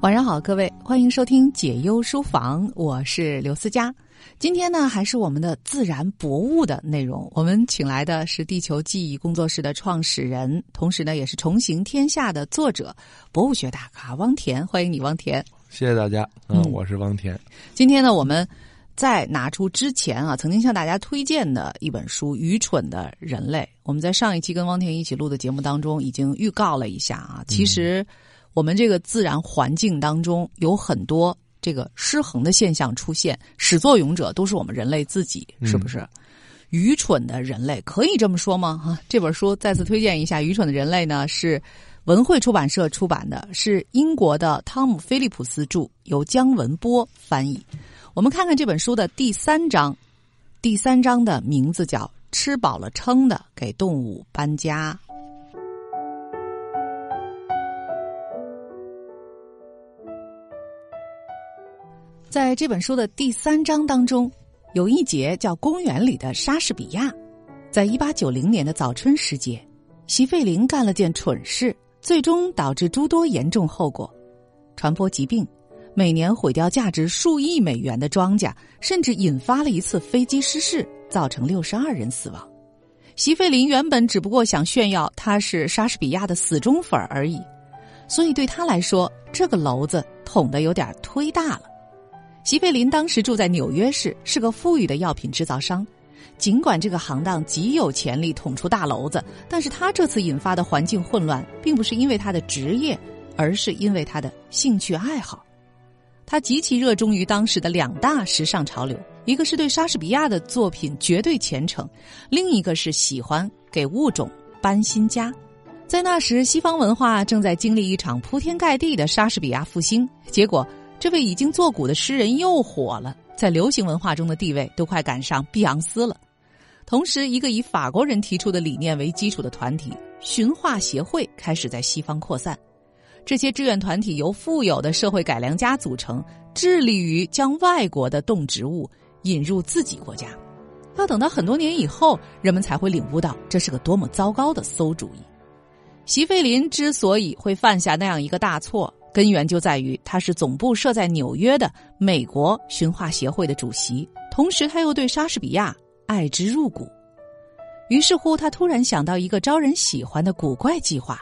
晚上好，各位，欢迎收听解忧书房，我是刘思佳。今天呢，还是我们的自然博物的内容。我们请来的是地球记忆工作室的创始人，同时呢，也是《重行天下》的作者，博物学大咖汪田。欢迎你，汪田。谢谢大家。嗯，我是汪田。今天呢，我们在拿出之前啊，曾经向大家推荐的一本书《愚蠢的人类》。我们在上一期跟汪田一起录的节目当中，已经预告了一下啊，其实。我们这个自然环境当中有很多这个失衡的现象出现，始作俑者都是我们人类自己，是不是？愚蠢的人类可以这么说吗？哈，这本书再次推荐一下，《愚蠢的人类》呢是文汇出版社出版的，是英国的汤姆·菲利普斯著，由姜文波翻译。我们看看这本书的第三章，第三章的名字叫“吃饱了撑的给动物搬家”。在这本书的第三章当中，有一节叫“公园里的莎士比亚”。在一八九零年的早春时节，席费林干了件蠢事，最终导致诸多严重后果，传播疾病，每年毁掉价值数亿美元的庄稼，甚至引发了一次飞机失事，造成六十二人死亡。席费林原本只不过想炫耀他是莎士比亚的死忠粉而已，所以对他来说，这个篓子捅的有点忒大了。席费林当时住在纽约市，是个富裕的药品制造商。尽管这个行当极有潜力捅出大篓子，但是他这次引发的环境混乱，并不是因为他的职业，而是因为他的兴趣爱好。他极其热衷于当时的两大时尚潮流，一个是对莎士比亚的作品绝对虔诚，另一个是喜欢给物种搬新家。在那时，西方文化正在经历一场铺天盖地的莎士比亚复兴，结果。这位已经作古的诗人又火了，在流行文化中的地位都快赶上碧昂斯了。同时，一个以法国人提出的理念为基础的团体——驯化协会开始在西方扩散。这些志愿团体由富有的社会改良家组成，致力于将外国的动植物引入自己国家。要等到很多年以后，人们才会领悟到这是个多么糟糕的馊主意。席费林之所以会犯下那样一个大错。根源就在于他是总部设在纽约的美国驯化协会的主席，同时他又对莎士比亚爱之入骨。于是乎，他突然想到一个招人喜欢的古怪计划，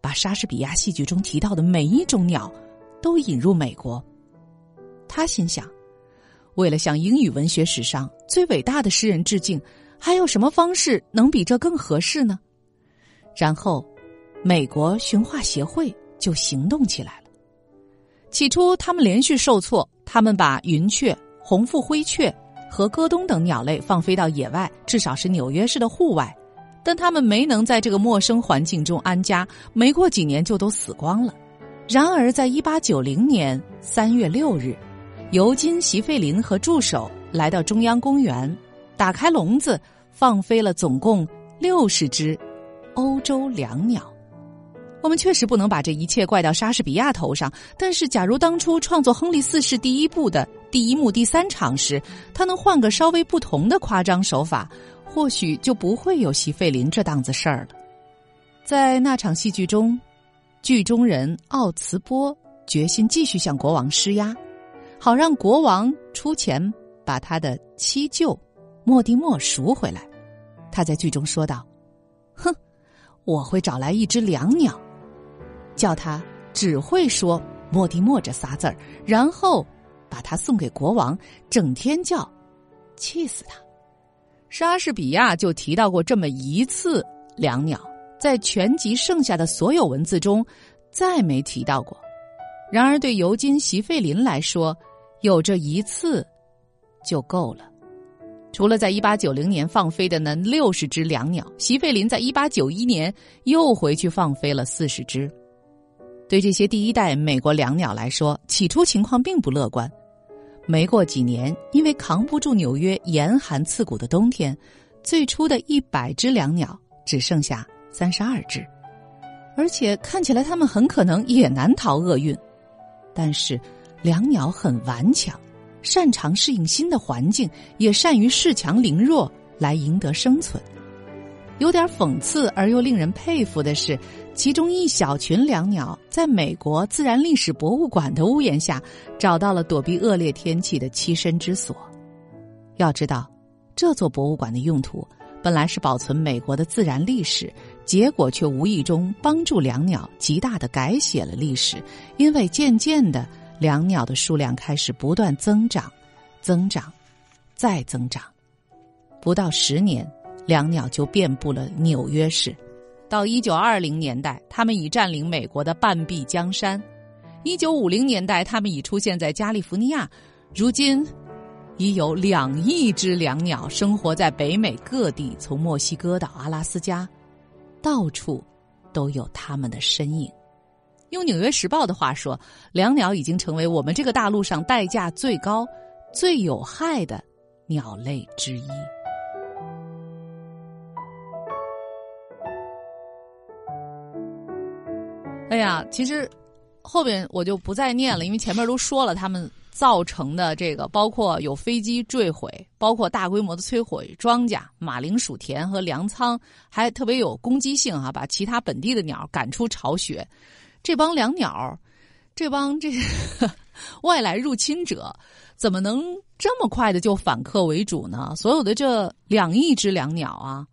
把莎士比亚戏剧中提到的每一种鸟都引入美国。他心想，为了向英语文学史上最伟大的诗人致敬，还有什么方式能比这更合适呢？然后，美国驯化协会。就行动起来了。起初，他们连续受挫，他们把云雀、红腹灰雀和戈东等鸟类放飞到野外，至少是纽约市的户外，但他们没能在这个陌生环境中安家，没过几年就都死光了。然而，在一八九零年三月六日，尤金·席费林和助手来到中央公园，打开笼子，放飞了总共六十只欧洲椋鸟。我们确实不能把这一切怪到莎士比亚头上，但是，假如当初创作《亨利四世》第一部的第一幕第三场时，他能换个稍微不同的夸张手法，或许就不会有席费林这档子事儿了。在那场戏剧中，剧中人奥茨波决心继续向国王施压，好让国王出钱把他的七舅莫蒂莫赎回来。他在剧中说道：“哼，我会找来一只良鸟。”叫他只会说“莫蒂莫”这仨字儿，然后把他送给国王，整天叫，气死他。莎士比亚就提到过这么一次两鸟，在全集剩下的所有文字中，再没提到过。然而对尤金·席费林来说，有这一次就够了。除了在一八九零年放飞的那六十只两鸟，席费林在一八九一年又回去放飞了四十只。对这些第一代美国椋鸟来说，起初情况并不乐观。没过几年，因为扛不住纽约严寒刺骨的冬天，最初的一百只椋鸟只剩下三十二只，而且看起来它们很可能也难逃厄运。但是，椋鸟很顽强，擅长适应新的环境，也善于恃强凌弱来赢得生存。有点讽刺而又令人佩服的是，其中一小群两鸟在美国自然历史博物馆的屋檐下找到了躲避恶劣天气的栖身之所。要知道，这座博物馆的用途本来是保存美国的自然历史，结果却无意中帮助两鸟极大的改写了历史，因为渐渐的，两鸟的数量开始不断增长，增长，再增长，不到十年。两鸟就遍布了纽约市，到一九二零年代，它们已占领美国的半壁江山；一九五零年代，它们已出现在加利福尼亚。如今，已有两亿只两鸟生活在北美各地，从墨西哥到阿拉斯加，到处都有它们的身影。用《纽约时报》的话说，两鸟已经成为我们这个大陆上代价最高、最有害的鸟类之一。哎呀，其实后边我就不再念了，因为前面都说了他们造成的这个，包括有飞机坠毁，包括大规模的摧毁庄稼、马铃薯田和粮仓，还特别有攻击性哈，把其他本地的鸟赶出巢穴。这帮两鸟，这帮这 外来入侵者，怎么能这么快的就反客为主呢？所有的这两亿只两鸟啊！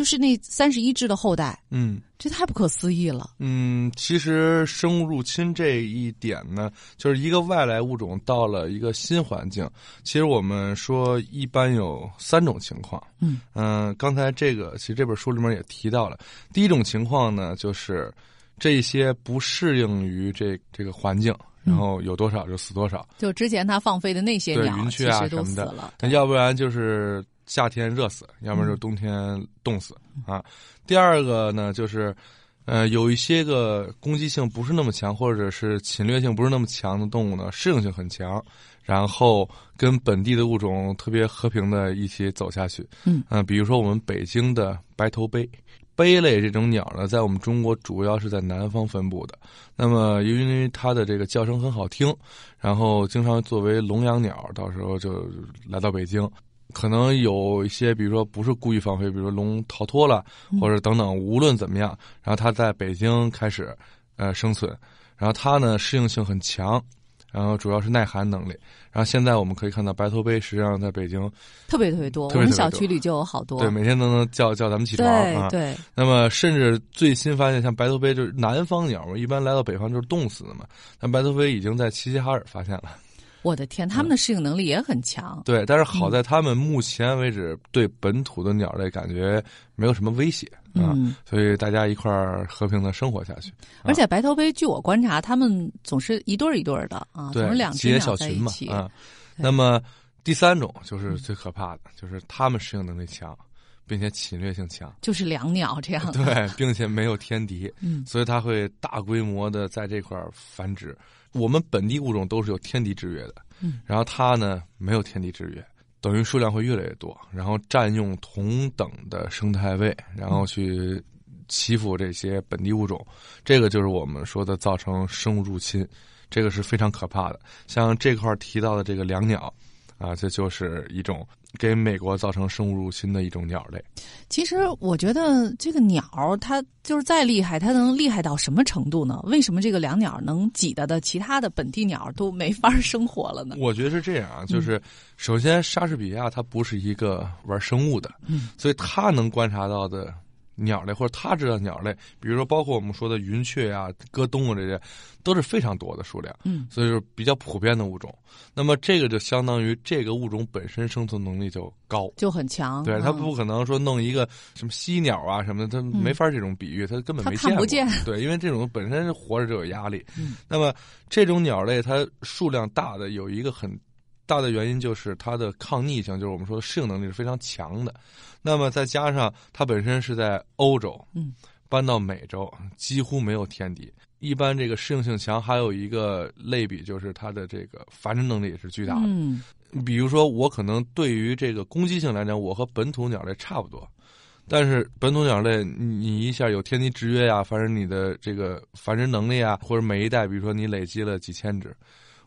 就是那三十一只的后代，嗯，这太不可思议了。嗯，其实生物入侵这一点呢，就是一个外来物种到了一个新环境。其实我们说一般有三种情况。嗯嗯，刚才这个其实这本书里面也提到了，第一种情况呢，就是这些不适应于这这个环境，然后有多少就死多少。就之前他放飞的那些鸟，云雀啊什么的，要不然就是。夏天热死，要么就是冬天冻死啊。第二个呢，就是，呃，有一些个攻击性不是那么强，或者是侵略性不是那么强的动物呢，适应性很强，然后跟本地的物种特别和平的一起走下去。嗯，啊，比如说我们北京的白头鹎，鹎类这种鸟呢，在我们中国主要是在南方分布的。那么由于它的这个叫声很好听，然后经常作为笼养鸟，到时候就来到北京。可能有一些，比如说不是故意放飞，比如说龙逃脱了，或者等等。无论怎么样，然后它在北京开始呃生存，然后它呢适应性很强，然后主要是耐寒能力。然后现在我们可以看到白头鹎实际上在北京特别特别多，我们小区里就有好多，对，每天都能叫叫咱们起床啊。对，那么甚至最新发现，像白头鹎就是南方鸟嘛，一般来到北方就是冻死的嘛。但白头鹎已经在齐齐哈尔发现了。我的天，他们的适应能力也很强。对，但是好在他们目前为止对本土的鸟类感觉没有什么威胁啊，所以大家一块儿和平的生活下去。而且白头鹎，据我观察，他们总是一对儿一对儿的啊，总是两只小群嘛啊。那么第三种就是最可怕的，就是他们适应能力强，并且侵略性强，就是两鸟这样。对，并且没有天敌，嗯，所以它会大规模的在这块儿繁殖。我们本地物种都是有天敌制约的，嗯，然后它呢没有天敌制约，等于数量会越来越多，然后占用同等的生态位，然后去欺负这些本地物种，这个就是我们说的造成生物入侵，这个是非常可怕的。像这块提到的这个两鸟，啊，这就是一种。给美国造成生物入侵的一种鸟类。其实我觉得这个鸟，它就是再厉害，它能厉害到什么程度呢？为什么这个两鸟能挤得的其他的本地鸟都没法生活了呢？我觉得是这样啊，就是首先莎士比亚他不是一个玩生物的，嗯，所以他能观察到的。鸟类或者他知道鸟类，比如说包括我们说的云雀啊、鸽东啊这些，都是非常多的数量，嗯，所以说比较普遍的物种。那么这个就相当于这个物种本身生存能力就高，就很强。对，它不可能说弄一个什么犀鸟啊什么的，它没法这种比喻，它根本没见过。对，因为这种本身活着就有压力。嗯，那么这种鸟类它数量大的有一个很。大的原因就是它的抗逆性，就是我们说的适应能力是非常强的。那么再加上它本身是在欧洲，嗯，搬到美洲几乎没有天敌。一般这个适应性强，还有一个类比就是它的这个繁殖能力也是巨大的。嗯，比如说我可能对于这个攻击性来讲，我和本土鸟类差不多，但是本土鸟类你一下有天敌制约呀，反正你的这个繁殖能力啊，或者每一代，比如说你累积了几千只。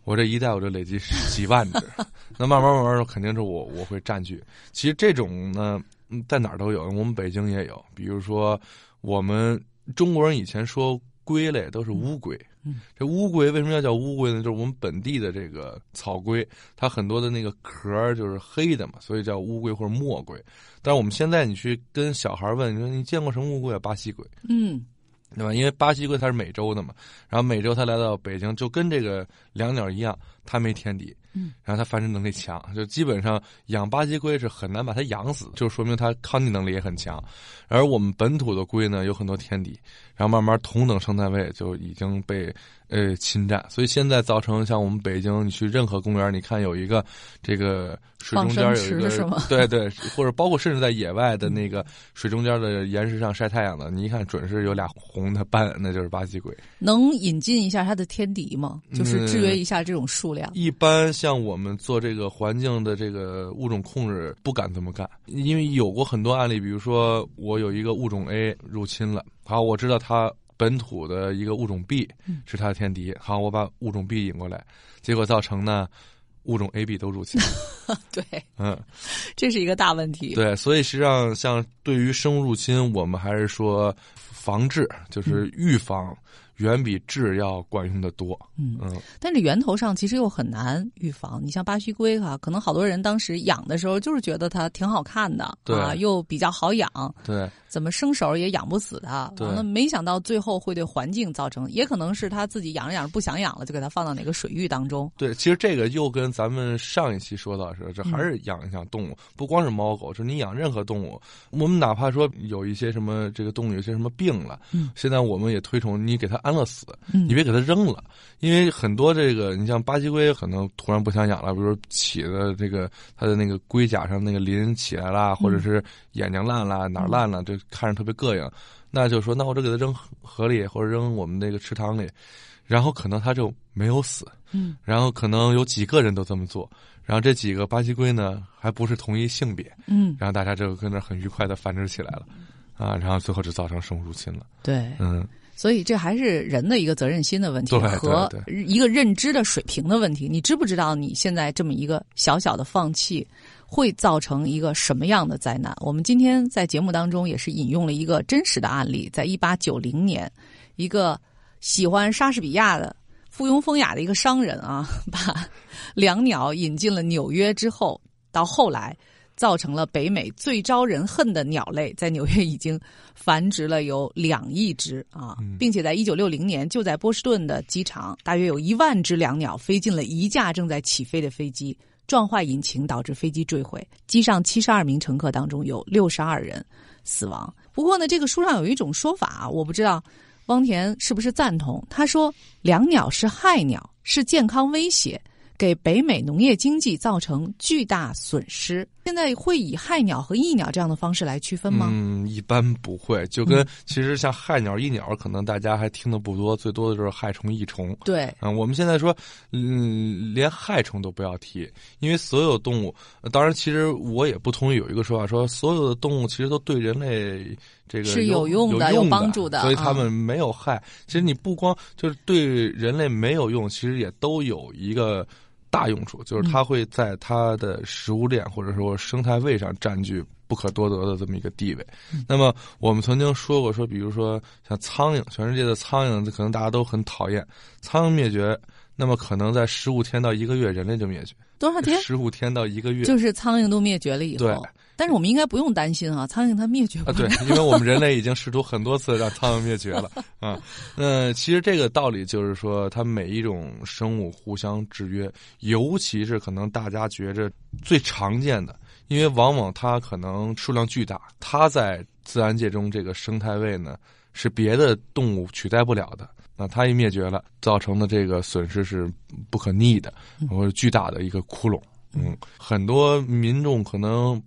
我这一代我就累积几万只，那慢慢慢慢的肯定是我我会占据。其实这种呢，嗯，在哪儿都有，我们北京也有。比如说，我们中国人以前说龟类都是乌龟，嗯，这乌龟为什么要叫乌龟呢？就是我们本地的这个草龟，它很多的那个壳就是黑的嘛，所以叫乌龟或者墨龟。但是我们现在你去跟小孩问，你说你见过什么乌龟啊？巴西龟，嗯，对吧？因为巴西龟它是美洲的嘛，然后美洲它来到北京，就跟这个两鸟一样，它没天敌。嗯，然后它繁殖能力强，就基本上养巴西龟是很难把它养死，就说明它抗逆能力也很强。而我们本土的龟呢，有很多天敌，然后慢慢同等生态位就已经被呃侵占，所以现在造成像我们北京，你去任何公园，你看有一个这个水中间有一个？对对，或者包括甚至在野外的那个水中间的岩石上晒太阳的，你一看准是有俩红的斑，那就是巴西龟。能引进一下它的天敌吗？就是制约一下这种数量。一般。像我们做这个环境的这个物种控制，不敢这么干，因为有过很多案例，比如说我有一个物种 A 入侵了，好，我知道它本土的一个物种 B 是它的天敌，好，我把物种 B 引过来，结果造成呢物种 A、B 都入侵。对，嗯，这是一个大问题。对，所以实际上像对于生物入侵，我们还是说防治，就是预防。远比治要管用的多，嗯。嗯，但是源头上其实又很难预防。你像巴西龟哈，可能好多人当时养的时候就是觉得它挺好看的，啊，又比较好养，对，怎么生手也养不死它，完了没想到最后会对环境造成，也可能是他自己养着养着不想养了，就给它放到哪个水域当中。对，其实这个又跟咱们上一期说到是，这还是养一养动物，不光是猫狗，就是你养任何动物，我们哪怕说有一些什么这个动物有些什么病了，嗯，现在我们也推崇你给它安乐死。你别给它扔了，因为很多这个，你像巴西龟，可能突然不想养了，比如起的这个它的那个龟甲上那个鳞起来了，或者是眼睛烂了，哪儿烂了，就看着特别膈应，那就说，那我就给它扔河里，或者扔我们那个池塘里，然后可能它就没有死，嗯，然后可能有几个人都这么做，然后这几个巴西龟呢，还不是同一性别，嗯，然后大家就跟那很愉快的繁殖起来了，啊，然后最后就造成生物入侵了，对，嗯。所以这还是人的一个责任心的问题和一个认知的水平的问题。你知不知道你现在这么一个小小的放弃，会造成一个什么样的灾难？我们今天在节目当中也是引用了一个真实的案例，在一八九零年，一个喜欢莎士比亚的附庸风雅的一个商人啊，把两鸟引进了纽约之后，到后来。造成了北美最招人恨的鸟类，在纽约已经繁殖了有两亿只啊，并且在一九六零年，就在波士顿的机场，大约有一万只两鸟飞进了一架正在起飞的飞机，撞坏引擎，导致飞机坠毁。机上七十二名乘客当中有六十二人死亡。不过呢，这个书上有一种说法，我不知道汪田是不是赞同。他说，两鸟是害鸟，是健康威胁。给北美农业经济造成巨大损失。现在会以害鸟和益鸟这样的方式来区分吗？嗯，一般不会。就跟其实像害鸟、益鸟，可能大家还听的不多，最多的就是害虫、益虫。对，啊，我们现在说，嗯，连害虫都不要提，因为所有动物，当然，其实我也不同意有一个说法，说所有的动物其实都对人类这个是有用的、有帮助的，所以他们没有害。其实你不光就是对人类没有用，其实也都有一个。大用处就是它会在它的食物链或者说生态位上占据不可多得的这么一个地位。那么我们曾经说过，说比如说像苍蝇，全世界的苍蝇可能大家都很讨厌，苍蝇灭绝，那么可能在十五天到一个月，人类就灭绝。多少天？十五天到一个月，就是苍蝇都灭绝了以后。对。但是我们应该不用担心啊，苍蝇它灭绝啊，对，因为我们人类已经试图很多次让苍蝇灭绝了啊。那其实这个道理就是说，它每一种生物互相制约，尤其是可能大家觉着最常见的，因为往往它可能数量巨大，它在自然界中这个生态位呢是别的动物取代不了的。那它一灭绝了，造成的这个损失是不可逆的，或者巨大的一个窟窿。嗯，很多民众可能。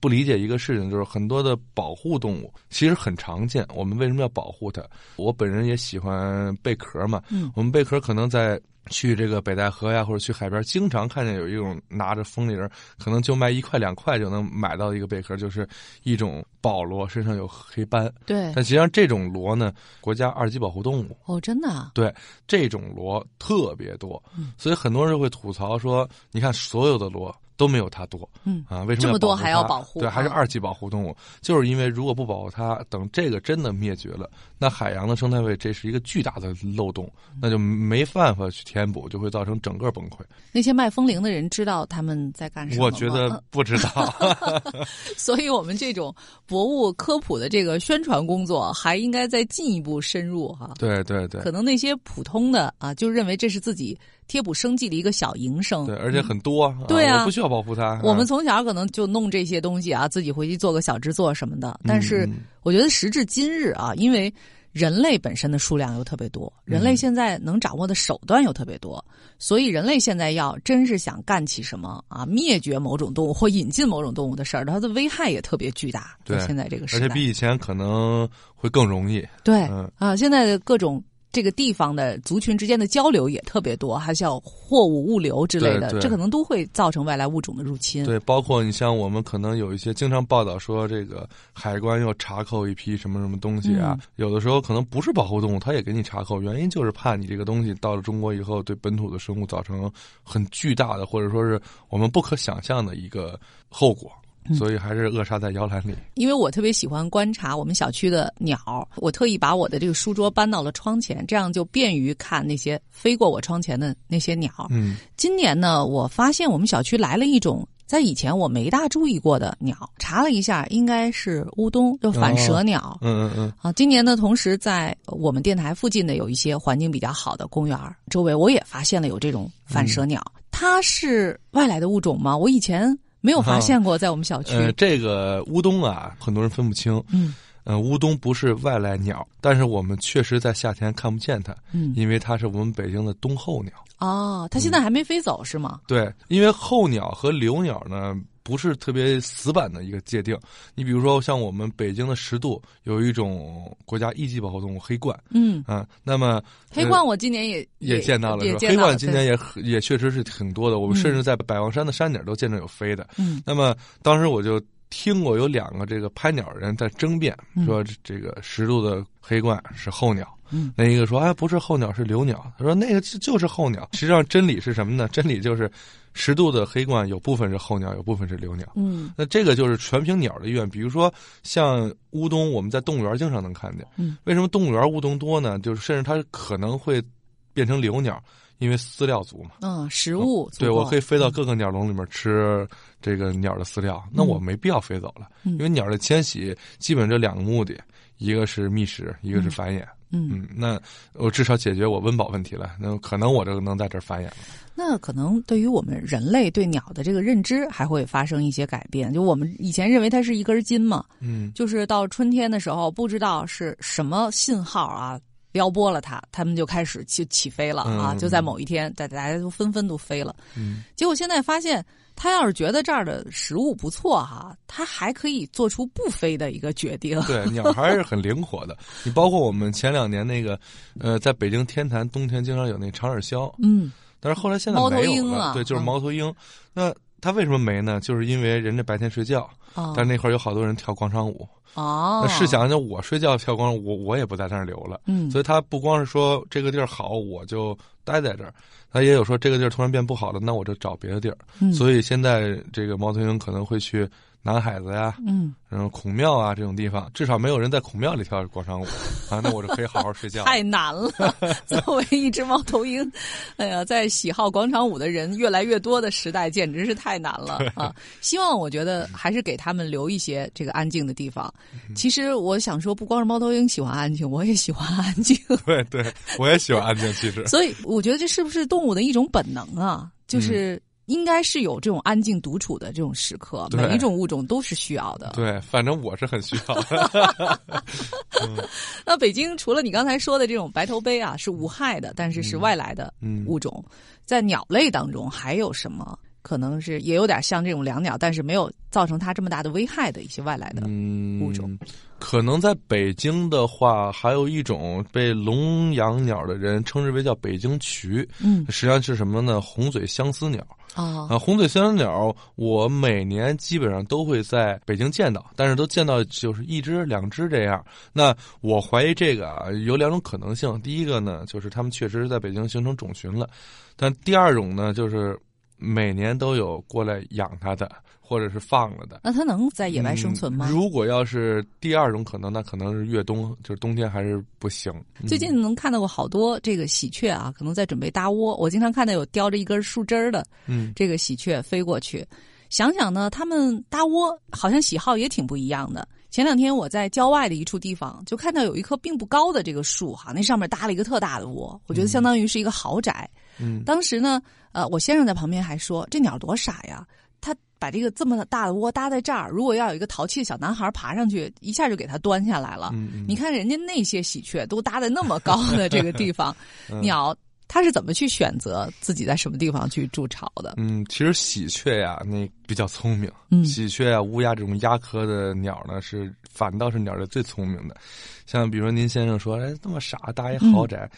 不理解一个事情，就是很多的保护动物其实很常见。我们为什么要保护它？我本人也喜欢贝壳嘛。嗯，我们贝壳可能在去这个北戴河呀，或者去海边，经常看见有一种拿着风铃，可能就卖一块两块就能买到一个贝壳，就是一种宝螺，身上有黑斑。对，但实际上这种螺呢，国家二级保护动物。哦，真的啊？对，这种螺特别多，所以很多人会吐槽说：“你看，所有的螺。”都没有它多，嗯啊，为什么这么多还要保保护？对，还是啊二级保护动物，就是因为如果不保护它，等这个真的灭绝了，那海洋的生态位这是一个巨大的漏洞，那就没办法去填补，就会造成整个崩溃。那些卖风铃的人知道他们在干什么吗？我觉得不知道，所以我们这种博物科普的这个宣传工作还应该再进一步深入哈。对对对可能那些普通的啊，就认为这是自己贴补生计的一个小营生。对，而且很多，对啊我不需要保护它。我们啊从小可能就弄这些东西啊，自己回去做个小制作什么的。但是嗯我觉得时至今日啊，因为人类本身的数量又特别多，人嗯类现在能掌握的手段又特别多，所以人类现在要真是想干起什么啊，灭绝某种动物或引进某种动物的事儿，它的危害也特别巨大。对现在这个时而，且比以前可能会更容易。对、嗯啊，现在的各种。这个地方的族群之间的交流也特别多，还像货物物流之类的，这可能都会造成外来物种的入侵。对，包括你像我们可能有一些经常报道说，这个海关要查扣一批什么什么东西啊，嗯有的时候可能不是保护动物，它也给你查扣，原因就是怕你这个东西到了中国以后，对本土的生物造成很巨大的或者说是我们不可想象的一个后果。嗯所以还是扼杀在摇篮里。因为我特别喜欢观察我们小区的鸟，我特意把我的这个书桌搬到了窗前，这样就便于看那些飞过我窗前的那些鸟。嗯今年呢，我发现我们小区来了一种在以前我没大注意过的鸟，查了一下，应该是乌冬，就反蛇鸟。嗯嗯嗯，啊，今年呢，同时在我们电台附近的有一些环境比较好的公园周围，我也发现了有这种反蛇鸟。它是外来的物种吗？我以前没有发现过，在我们小区。呃，这个乌冬啊，很多人分不清。嗯呃，乌冬不是外来鸟，但是我们确实在夏天看不见它，嗯，因为它是我们北京的冬候鸟。哦，它现在还没飞走、是吗？对，因为候鸟和留鸟呢不是特别死板的一个界定。你比如说，像我们北京的十渡有一种国家一级保护动物黑冠，嗯，啊，那么黑冠我今年也也见到了黑冠今年也也确实是挺多的，我们嗯。甚至在百望山的山顶都见着有飞的。嗯。那么当时我就听过有两个这个拍鸟人在争辩，嗯。说这这个十渡的黑冠是候鸟，嗯。那一个说哎不是候鸟是留鸟，他说那个就就是候鸟。实际上真理是什么呢？真理就是十度的黑冠有部分是候鸟，有部分是留鸟。嗯那这个就是全凭鸟的意愿，比如说像乌冬，我们在动物园经常能看见。嗯，为什么动物园乌冬多呢？就是甚至它可能会变成留鸟，因为饲料足嘛。嗯，食物足对我可以飞到各个鸟笼里面吃这个鸟的饲料，那我没必要飞走了，嗯因为鸟的迁徙基本这两个目的，一个是觅食，一个是繁衍。嗯，嗯，那我至少解决我温饱问题了，那可能我这个能在这儿繁衍了。那可能对于我们人类对鸟的这个认知还会发生一些改变。就我们以前认为它是一根筋嘛，嗯就是到春天的时候，不知道是什么信号啊。撩拨了他，他们就开始就起飞了啊！嗯就在某一天，大大家都纷纷都飞了。嗯，结果现在发现，他要是觉得这儿的食物不错哈，他还可以做出不飞的一个决定。对，鸟还是很灵活的。你包括我们前两年那个，呃，在北京天坛冬天经常有那长耳鸮，嗯但是后来现在没有了。鹰啊对，就是嗯猫头鹰。那它为什么没呢？就是因为人家白天睡觉，哦但那会儿有好多人跳广场舞。哦，那试想，想我睡觉跳广场舞，我我也不在那儿留了。嗯，所以他不光是说这个地儿好，我就待在这儿，他也有说这个地儿突然变不好了，那我就找别的地儿。嗯所以现在这个猫头鹰可能会去南海子呀，嗯，然后孔庙啊这种地方，至少没有人在孔庙里跳广场舞啊，那我就可以好好睡觉。太难了。作为一只猫头鹰，哎呀，在喜好广场舞的人越来越多的时代，简直是太难了啊！希望我觉得还是给他们留一些这个安静的地方。嗯其实我想说，不光是猫头鹰喜欢安静，我也喜欢安静。对对，我也喜欢安静，其实。所以我觉得这是不是动物的一种本能啊？就是应该是有这种安静独处的这种时刻，每一种物种都是需要的。对，反正我是很需要的。那北京除了你刚才说的这种白头杯啊，是无害的，但是是外来的嗯物种，在鸟类当中还有什么可能是也有点像这种两鸟，但是没有造成它这么大的危害的一些外来的嗯物种。可能在北京的话，还有一种被笼养鸟的人称之为叫北京渠，嗯实际上是什么呢？红嘴相思鸟。啊啊，红嘴三角鸟，我每年基本上都会在北京见到，但是都见到就是一只、两只这样。那我怀疑这个啊，有两种可能性。第一个呢，就是它们确实是在北京形成种群了；但第二种呢，就是每年都有过来养它的，或者是放了的。那它能在野外生存吗？嗯如果要是第二种可能，那可能是越冬，就是冬天还是不行。嗯最近能看到过好多这个喜鹊啊，可能在准备搭窝。我经常看到有叼着一根树枝儿的嗯这个喜鹊飞过去。想想呢，它们搭窝好像喜好也挺不一样的。前两天我在郊外的一处地方，就看到有一棵并不高的这个树，哈，那上面搭了一个特大的窝，我觉得相当于是一个豪宅。嗯当时呢，呃，我先生在旁边还说：“这鸟多傻呀！他把这个这么大的窝搭在这儿，如果要有一个淘气的小男孩爬上去，一下就给它端下来了。嗯嗯你看人家那些喜鹊都搭在那么高的这个地方，嗯 鸟它是怎么去选择自己在什么地方去筑巢的？嗯，其实喜鹊呀，那比较聪明。嗯喜鹊啊、乌鸦这种鸦科的鸟呢，是反倒是鸟类最聪明的。像比如说您先生说，哎，这么傻搭一豪宅，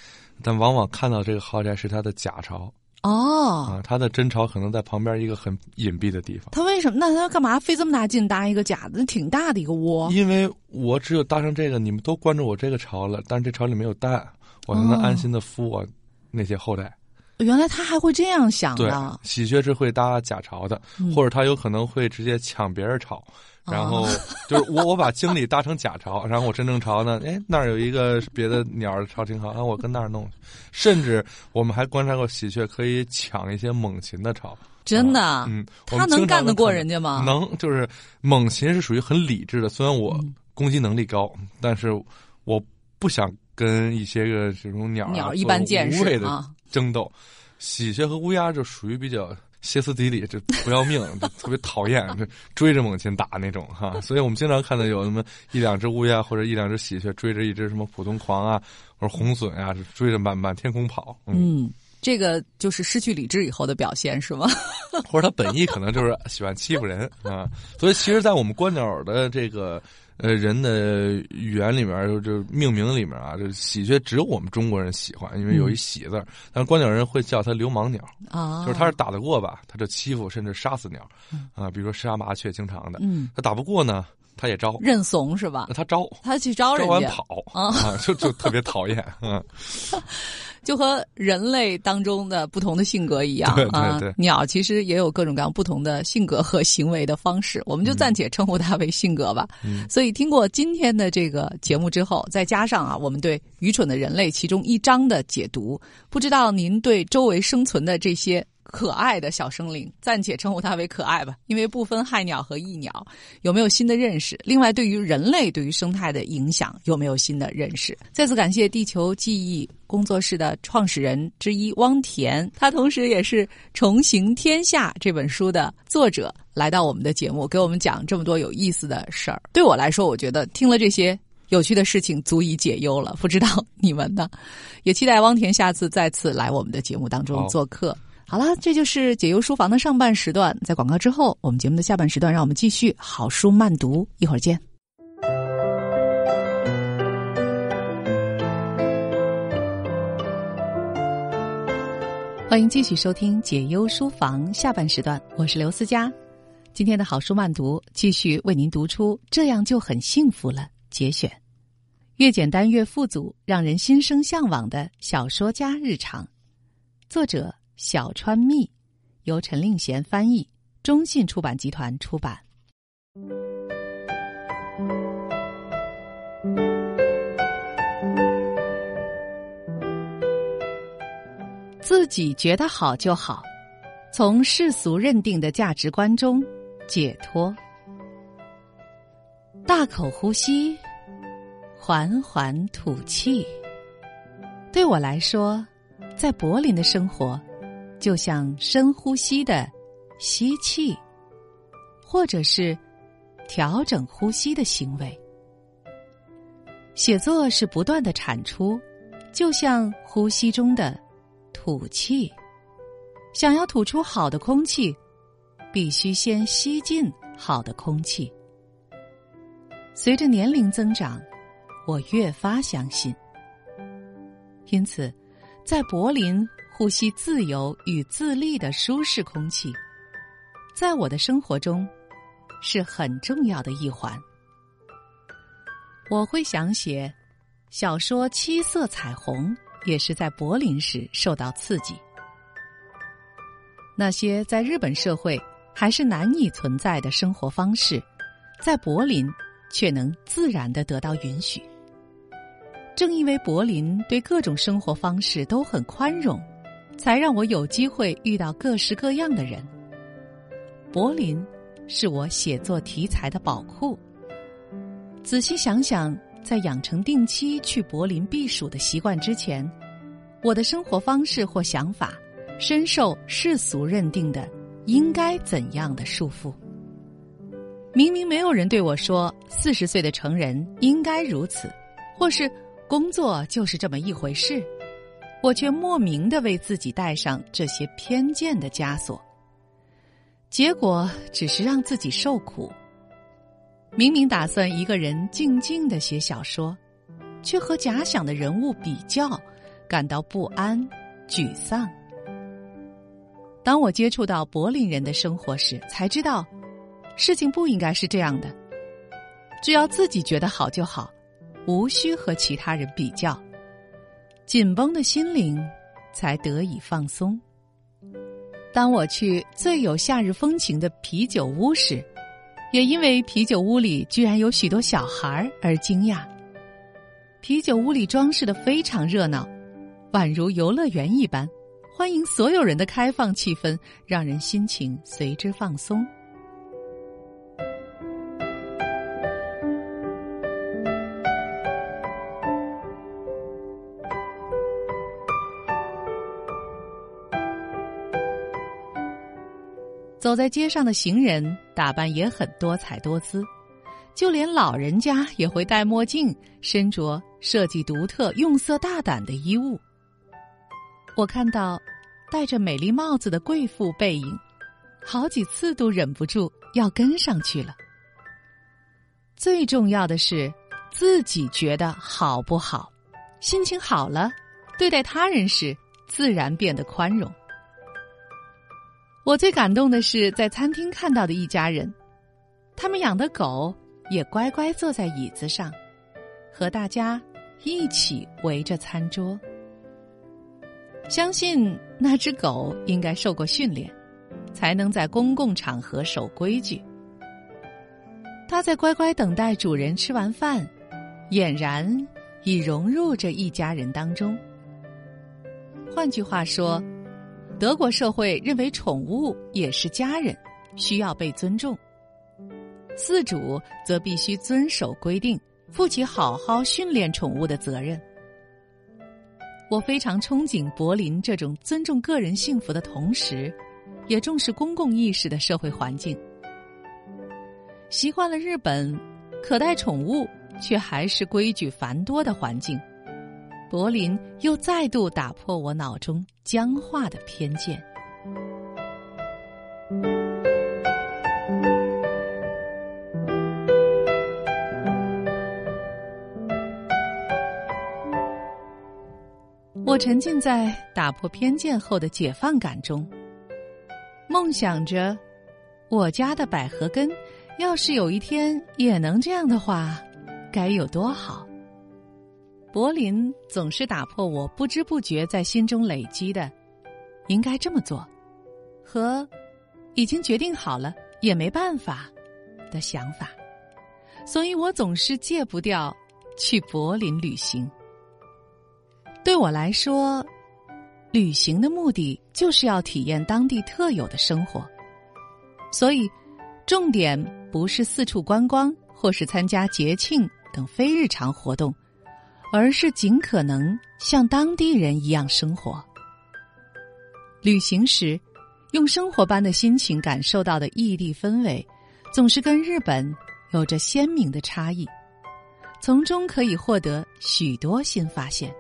但往往看到这个豪宅是它的假巢哦，啊，他的真巢可能在旁边一个很隐蔽的地方。他为什么？那他干嘛费这么大劲搭一个假的？挺大的一个窝。因为我只有搭上这个，你们都关注我这个巢了，但是这巢里没有蛋，我才能哦安心的孵我那些后代。原来他还会这样想对的，，喜鹊是会搭假巢的，嗯或者他有可能会直接抢别人巢，然后哦 就是我我把经理搭成假巢，然后我真正巢呢，哎那儿有一个别的鸟儿巢挺好，啊我跟那儿弄，甚至我们还观察过喜鹊可以抢一些猛禽的巢，真的。啊嗯，我他能干得过人家吗？能，就是猛禽是属于很理智的，虽然我嗯攻击能力高，但是我不想跟一些个这种鸟儿啊鸟一般见识啊。争斗。喜鹊和乌鸦就属于比较歇斯底里，就不要命，就特别讨厌，就追着猛禽打那种哈。所以我们经常看到有什么一两只乌鸦或者一两只喜鹊追着一只什么普通狂啊或者红隼啊，追着满满天空跑。嗯，嗯，这个就是失去理智以后的表现，是吗？或者他本意可能就是喜欢欺负人啊。所以其实，在我们观鸟的这个。呃，人的语言里面，就就命名里面啊，就喜鹊只有我们中国人喜欢，因为有一“喜”字儿。但是观鸟人会叫它流氓鸟，啊，就是它是打得过吧，它就欺负甚至杀死鸟，啊，比如说杀麻雀，经常的。嗯，他打不过呢，他也招，认怂是吧那？他招，他去招人家，招完跑啊啊，就就特别讨厌，嗯，就和人类当中的不同的性格一样啊。鸟其实也有各种各样不同的性格和行为的方式，我们就暂且称呼它为性格吧。嗯所以听过今天的这个节目之后，再加上啊，我们对《愚蠢的人类》其中一章的解读，不知道您对周围生存的这些。可爱的小生灵，暂且称呼它为可爱吧，因为不分害鸟和益鸟，有没有新的认识？另外，对于人类对于生态的影响，有没有新的认识？再次感谢地球记忆工作室的创始人之一汪田，他同时也是《重行天下》这本书的作者，来到我们的节目，给我们讲这么多有意思的事儿。对我来说，我觉得听了这些。有趣的事情足以解忧了，不知道你们呢？也期待汪田下次再次来我们的节目当中做客。好了，这就是解忧书房的上半时段。在广告之后，我们节目的下半时段，让我们继续好书慢读。一会儿见。欢迎继续收听解忧书房下半时段，我是刘思佳。今天的好书慢读继续为您读出《这样就很幸福了》节选，越简单越富足，让人心生向往的小说家日常，作者小川蜜，由陈令贤翻译，中信出版集团出版。自己觉得好就好，从世俗认定的价值观中解脱。大口呼吸，缓缓吐气。对我来说，在柏林的生活，就像深呼吸的吸气，或者是调整呼吸的行为。写作是不断的产出，就像呼吸中的吐气。想要吐出好的空气，必须先吸进好的空气。随着年龄增长，我越发相信。因此，在柏林呼吸自由与自立的舒适空气，在我的生活中是很重要的一环。我会想写小说《七色彩虹》，也是在柏林时受到刺激。那些在日本社会还是难以存在的生活方式，在柏林却能自然的得到允许。正因为柏林对各种生活方式都很宽容，才让我有机会遇到各式各样的人。柏林是我写作题材的宝库。仔细想想，在养成定期去柏林避暑的习惯之前，我的生活方式或想法深受世俗认定的应该怎样的束缚。明明没有人对我说四十岁的成人应该如此，或是。工作就是这么一回事，我却莫名的为自己带上这些偏见的枷锁，结果只是让自己受苦。明明打算一个人静静的写小说，却和假想的人物比较，感到不安、沮丧。当我接触到柏林人的生活时，才知道，事情不应该是这样的。只要自己觉得好就好。无需和其他人比较，紧绷的心灵才得以放松。当我去最有夏日风情的啤酒屋时，也因为啤酒屋里居然有许多小孩而惊讶。啤酒屋里装饰的非常热闹，宛如游乐园一般，欢迎所有人的开放气氛，让人心情随之放松。走在街上的行人打扮也很多彩多姿，就连老人家也会戴墨镜，身着设计独特、用色大胆的衣物。我看到戴着美丽帽子的贵妇背影，好几次都忍不住要跟上去了。最重要的是自己觉得好不好，心情好了，对待他人时自然变得宽容。我最感动的是在餐厅看到的一家人，他们养的狗也乖乖坐在椅子上，和大家一起围着餐桌。相信那只狗应该受过训练，才能在公共场合守规矩。它在乖乖等待主人吃完饭，俨然已融入这一家人当中。换句话说。德国社会认为宠物也是家人，需要被尊重。饲主则必须遵守规定，负起好好训练宠物的责任。我非常憧憬柏林这种尊重个人幸福的同时，也重视公共意识的社会环境。习惯了日本可带宠物却还是规矩繁多的环境。柏林又再度打破我脑中僵化的偏见。我沉浸在打破偏见后的解放感中，梦想着我家的百合根，要是有一天也能这样的话，该有多好。柏林总是打破我不知不觉在心中累积的“应该这么做”和“已经决定好了也没办法”的想法，所以我总是戒不掉去柏林旅行。对我来说，旅行的目的就是要体验当地特有的生活，所以重点不是四处观光或是参加节庆等非日常活动。而是尽可能像当地人一样生活。旅行时，用生活般的心情感受到的异地氛围，总是跟日本有着鲜明的差异，从中可以获得许多新发现。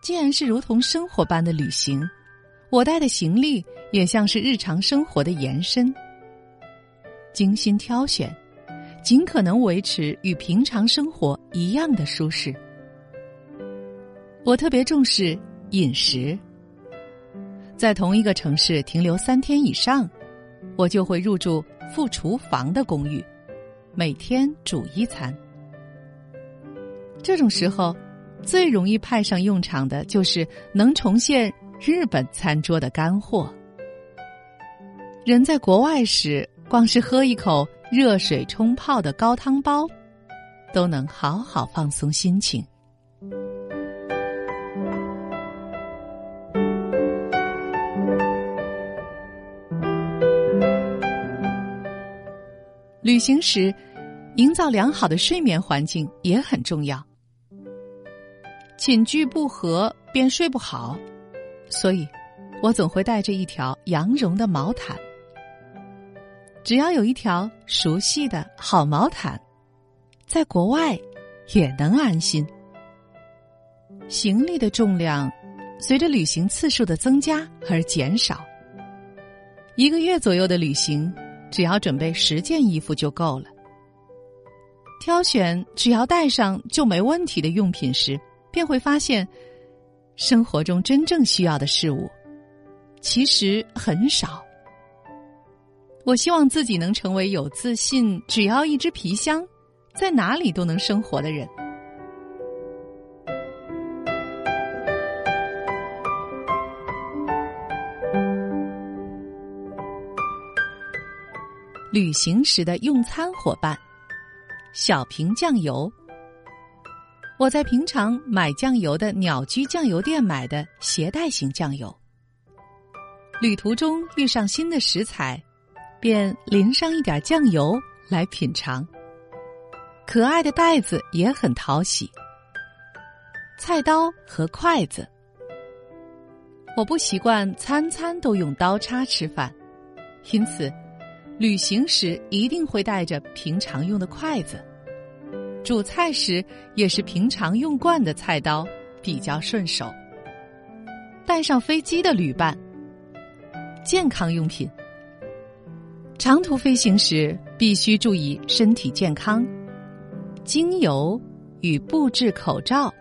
既然是如同生活般的旅行，我带的行李也像是日常生活的延伸。精心挑选，尽可能维持与平常生活一样的舒适。我特别重视饮食，在同一个城市停留三天以上，我就会入住附厨房的公寓，每天煮一餐。这种时候，最容易派上用场的就是能重现日本餐桌的干货。人在国外时，光是喝一口热水冲泡的高汤包，都能好好放松心情。旅行时，营造良好的睡眠环境也很重要。寝具不合便睡不好，所以，我总会带着一条羊绒的毛毯。只要有一条熟悉的好毛毯，在国外也能安心。行李的重量随着旅行次数的增加而减少。一个月左右的旅行，只要准备十件衣服就够了。挑选只要带上就没问题的用品时。便会发现，生活中真正需要的事物，其实很少。我希望自己能成为有自信，只要一只皮箱，在哪里都能生活的人。旅行时的用餐伙伴，小瓶酱油。我在平常买酱油的鸟居酱油店买的携带型酱油。旅途中遇上新的食材，便淋上一点酱油来品尝。可爱的袋子也很讨喜。菜刀和筷子，我不习惯餐餐都用刀叉吃饭，因此旅行时一定会带着平常用的筷子。煮菜时也是平常用惯的菜刀比较顺手。带上飞机的旅伴，健康用品。长途飞行时必须注意身体健康。精油与布制口罩，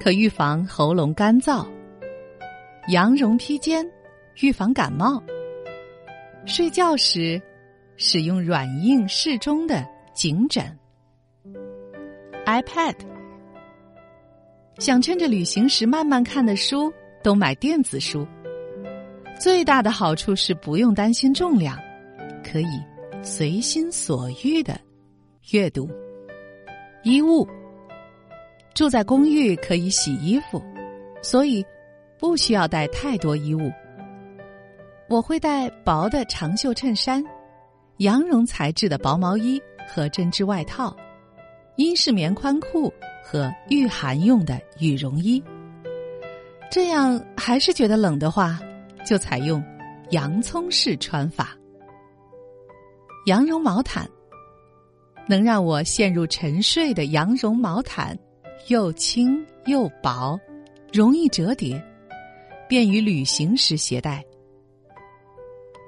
可预防喉咙干燥。羊绒披肩，预防感冒。睡觉时使用软硬适中的颈枕。iPad，想趁着旅行时慢慢看的书都买电子书。最大的好处是不用担心重量，可以随心所欲的阅读。衣物，住在公寓可以洗衣服，所以不需要带太多衣物。我会带薄的长袖衬衫、羊绒材质的薄毛衣和针织外套。英式棉宽裤和御寒用的羽绒衣，这样还是觉得冷的话，就采用洋葱式穿法。羊绒毛毯能让我陷入沉睡的羊绒毛毯，又轻又薄，容易折叠，便于旅行时携带。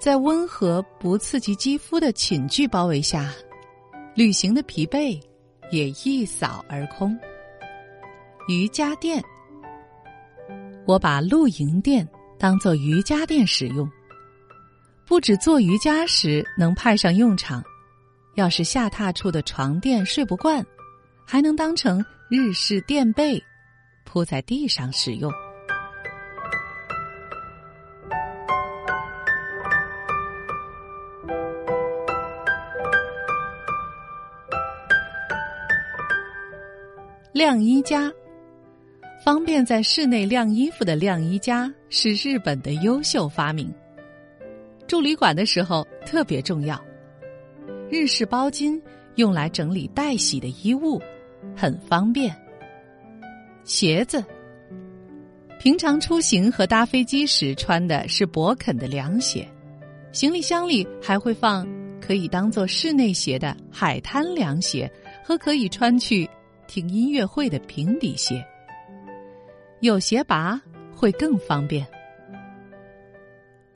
在温和不刺激肌肤的寝具包围下，旅行的疲惫。也一扫而空。瑜伽垫，我把露营垫当做瑜伽垫使用，不止做瑜伽时能派上用场，要是下榻处的床垫睡不惯，还能当成日式垫被，铺在地上使用。晾衣夹，方便在室内晾衣服的晾衣夹是日本的优秀发明。住旅馆的时候特别重要。日式包巾用来整理待洗的衣物，很方便。鞋子，平常出行和搭飞机时穿的是博肯的凉鞋，行李箱里还会放可以当做室内鞋的海滩凉鞋和可以穿去。听音乐会的平底鞋，有鞋拔会更方便。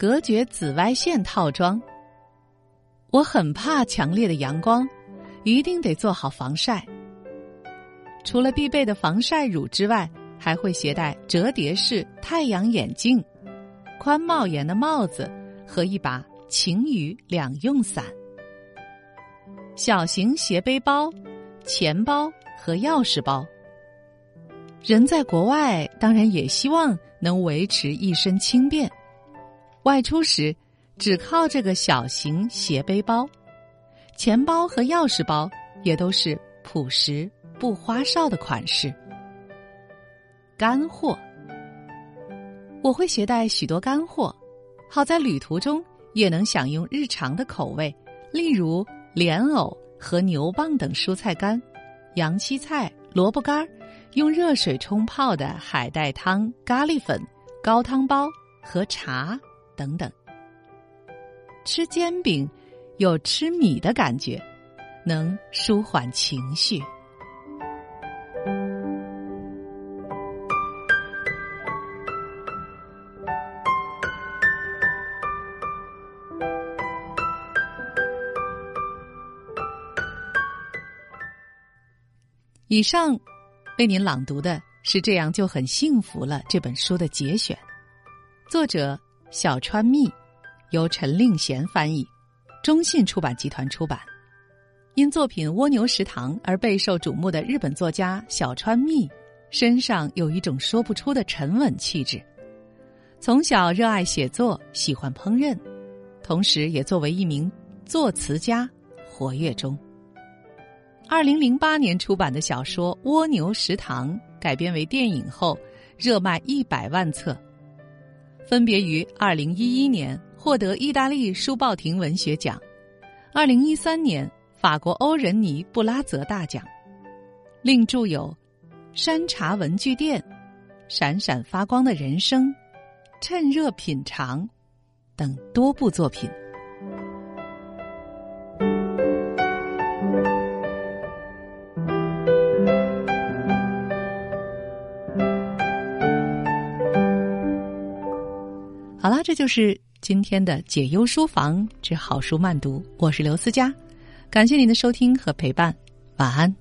隔绝紫外线套装。我很怕强烈的阳光，一定得做好防晒。除了必备的防晒乳之外，还会携带折叠式太阳眼镜、宽帽檐的帽子和一把晴雨两用伞。小型斜背包、钱包和钥匙包。人在国外，当然也希望能维持一身轻便。外出时，只靠这个小型斜背包、钱包和钥匙包也都是朴实不花哨的款式。干货，我会携带许多干货，好在旅途中也能享用日常的口味，例如莲藕和牛蒡等蔬菜干，洋七菜、萝卜干儿。用热水冲泡的海带汤、咖喱粉、高汤包和茶等等。吃煎饼有吃米的感觉，能舒缓情绪。以上。为您朗读的是《这样就很幸福了》这本书的节选，作者小川蜜，由陈令贤翻译，中信出版集团出版。因作品《蜗牛食堂》而备受瞩目的日本作家小川蜜，身上有一种说不出的沉稳气质。从小热爱写作，喜欢烹饪，同时也作为一名作词家活跃中。二零零八年出版的小说《蜗牛食堂》改编为电影后，热卖一百万册，分别于二零一一年获得意大利书报亭文学奖，二零一三年法国欧仁尼布拉泽大奖，另著有《山茶文具店》《闪闪发光的人生》《趁热品尝》等多部作品。这就是今天的解忧书房之好书慢读。我是刘思佳，感谢您的收听和陪伴，晚安。